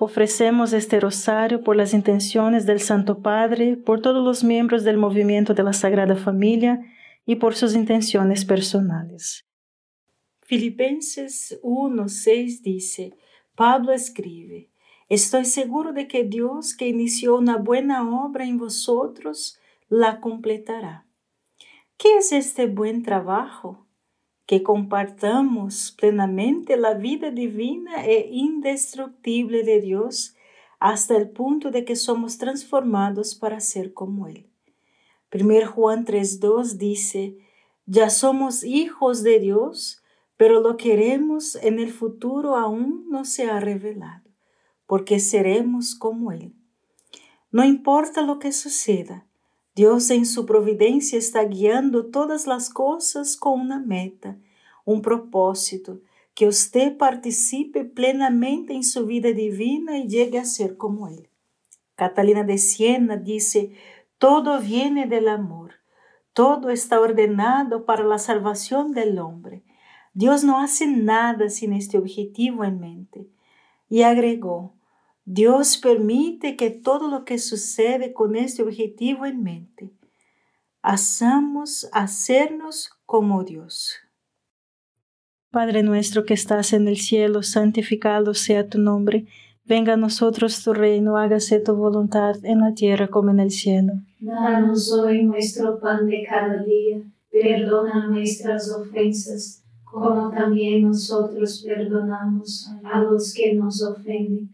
Ofrecemos este rosario por las intenciones del Santo Padre, por todos los miembros del movimiento de la Sagrada Familia y por sus intenciones personales. Filipenses 1:6 dice, Pablo escribe, Estoy seguro de que Dios que inició una buena obra en vosotros, la completará. ¿Qué es este buen trabajo? Que compartamos plenamente la vida divina e indestructible de Dios hasta el punto de que somos transformados para ser como Él. 1 Juan 3.2 dice, ya somos hijos de Dios, pero lo queremos en el futuro aún no se ha revelado, porque seremos como Él. No importa lo que suceda, Dios en su providencia está guiando todas las cosas con una meta, un propósito, que usted participe plenamente en su vida divina y llegue a ser como Él. Catalina de Siena dice, todo viene del amor, todo está ordenado para la salvación del hombre. Dios no hace nada sin este objetivo en mente. Y agregó, Dios permite que todo lo que sucede con este objetivo en mente, hagamos hacernos como Dios. Padre nuestro que estás en el cielo, santificado sea tu nombre. Venga a nosotros tu reino, hágase tu voluntad en la tierra como en el cielo. Danos hoy nuestro pan de cada día, perdona nuestras ofensas, como también nosotros perdonamos a los que nos ofenden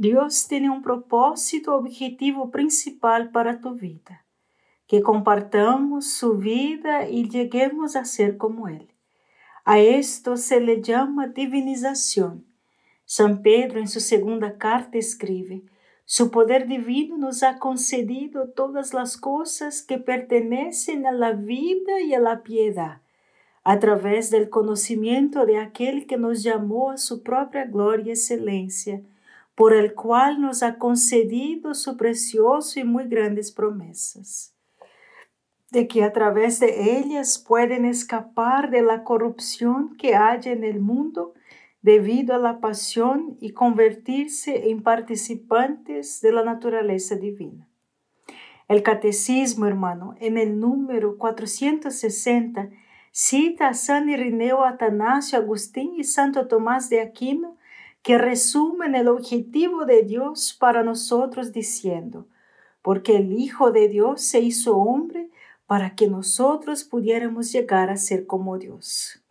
Dios tiene un propósito objetivo principal para tu vida, que compartamos su vida y lleguemos a ser como Él. A esto se le llama divinización. San Pedro en su segunda carta escribe, su poder divino nos ha concedido todas las cosas que pertenecen a la vida y a la piedad, a través del conocimiento de aquel que nos llamó a su propia gloria y excelencia, por el cual nos ha concedido su precioso y muy grandes promesas, de que a través de ellas pueden escapar de la corrupción que haya en el mundo debido a la pasión y convertirse en participantes de la naturaleza divina. El catecismo, hermano, en el número 460, cita a San Irineo Atanasio Agustín y Santo Tomás de Aquino, que resumen el objetivo de Dios para nosotros diciendo, porque el Hijo de Dios se hizo hombre para que nosotros pudiéramos llegar a ser como Dios.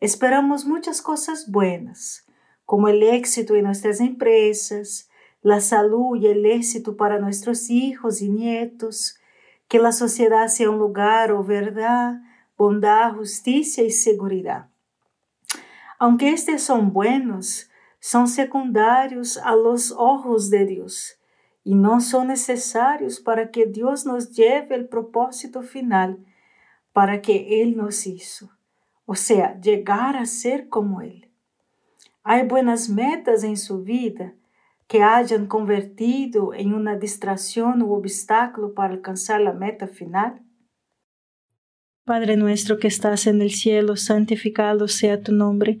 Esperamos muchas cosas buenas, como el éxito en nuestras empresas, la salud y el éxito para nuestros hijos y nietos, que la sociedad sea un lugar o verdad, bondad, justicia y seguridad. Aunque estos son buenos, son secundarios a los ojos de Dios y no son necesarios para que Dios nos lleve el propósito final para que Él nos hizo o sea, llegar a ser como Él. Hay buenas metas en su vida que hayan convertido en una distracción o obstáculo para alcanzar la meta final? Padre nuestro que estás en el cielo, santificado sea tu nombre.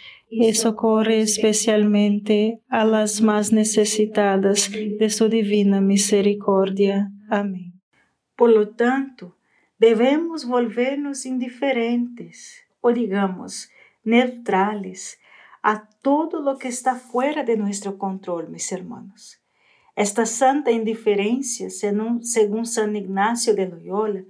y socorre especialmente a las más necesitadas de su divina misericordia. Amén. Por lo tanto, debemos volvernos indiferentes o digamos neutrales a todo lo que está fuera de nuestro control, mis hermanos. Esta santa indiferencia, según San Ignacio de Loyola,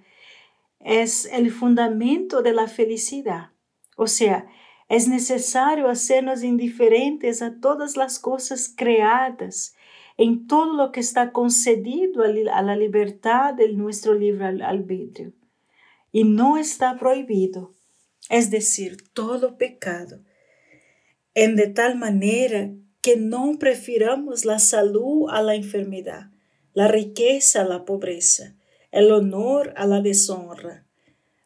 es el fundamento de la felicidad. O sea, es necesario hacernos indiferentes a todas las cosas creadas, en todo lo que está concedido a la libertad de nuestro libre albedrío. Y no está prohibido, es decir, todo pecado, en de tal manera que no prefiramos la salud a la enfermedad, la riqueza a la pobreza, el honor a la deshonra,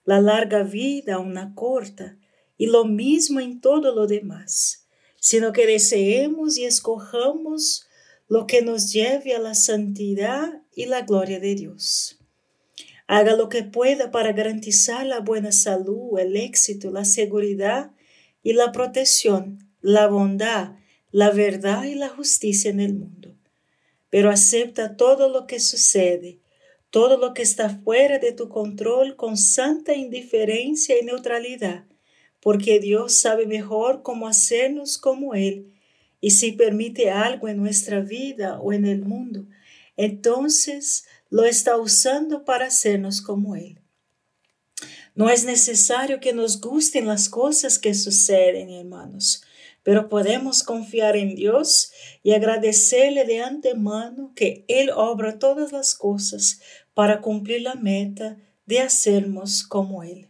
la larga vida a una corta, y lo mismo en todo lo demás, sino que deseemos y escojamos lo que nos lleve a la santidad y la gloria de Dios. Haga lo que pueda para garantizar la buena salud, el éxito, la seguridad y la protección, la bondad, la verdad y la justicia en el mundo. Pero acepta todo lo que sucede, todo lo que está fuera de tu control con santa indiferencia y neutralidad, porque Dios sabe mejor cómo hacernos como Él. Y si permite algo en nuestra vida o en el mundo, entonces lo está usando para hacernos como Él. No es necesario que nos gusten las cosas que suceden, hermanos, pero podemos confiar en Dios y agradecerle de antemano que Él obra todas las cosas para cumplir la meta de hacernos como Él.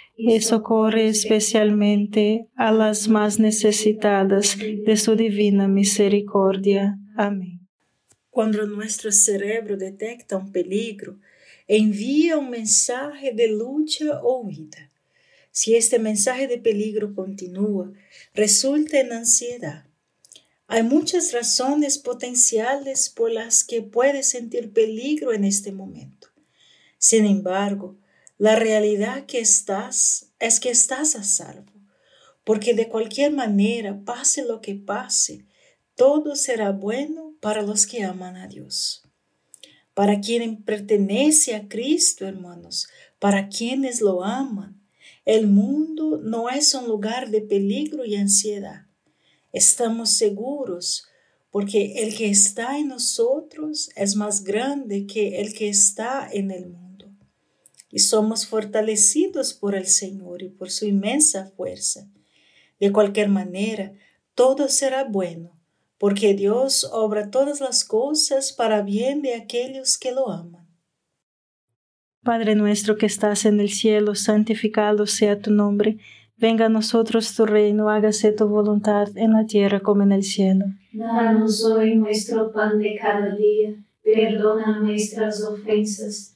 y socorre especialmente a las más necesitadas de su divina misericordia. Amén. Cuando nuestro cerebro detecta un peligro, envía un mensaje de lucha o huida. Si este mensaje de peligro continúa, resulta en ansiedad. Hay muchas razones potenciales por las que puedes sentir peligro en este momento. Sin embargo, la realidad que estás es que estás a salvo, porque de cualquier manera, pase lo que pase, todo será bueno para los que aman a Dios. Para quien pertenece a Cristo, hermanos, para quienes lo aman, el mundo no es un lugar de peligro y ansiedad. Estamos seguros porque el que está en nosotros es más grande que el que está en el mundo. Y somos fortalecidos por el Señor y por su inmensa fuerza. De cualquier manera, todo será bueno porque Dios obra todas las cosas para bien de aquellos que lo aman. Padre nuestro que estás en el cielo, santificado sea tu nombre. Venga a nosotros tu reino, hágase tu voluntad en la tierra como en el cielo. Danos hoy nuestro pan de cada día, perdona nuestras ofensas,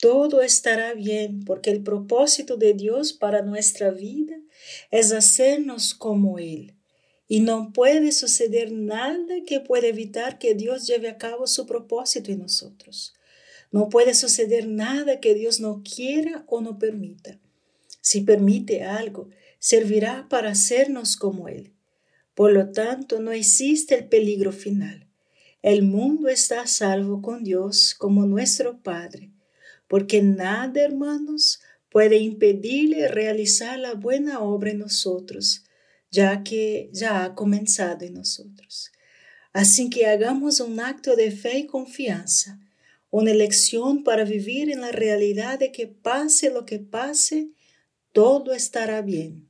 Todo estará bien porque el propósito de Dios para nuestra vida es hacernos como Él. Y no puede suceder nada que pueda evitar que Dios lleve a cabo su propósito en nosotros. No puede suceder nada que Dios no quiera o no permita. Si permite algo, servirá para hacernos como Él. Por lo tanto, no existe el peligro final. El mundo está a salvo con Dios como nuestro Padre, porque nada, hermanos, puede impedirle realizar la buena obra en nosotros, ya que ya ha comenzado en nosotros. Así que hagamos un acto de fe y confianza, una elección para vivir en la realidad de que pase lo que pase, todo estará bien.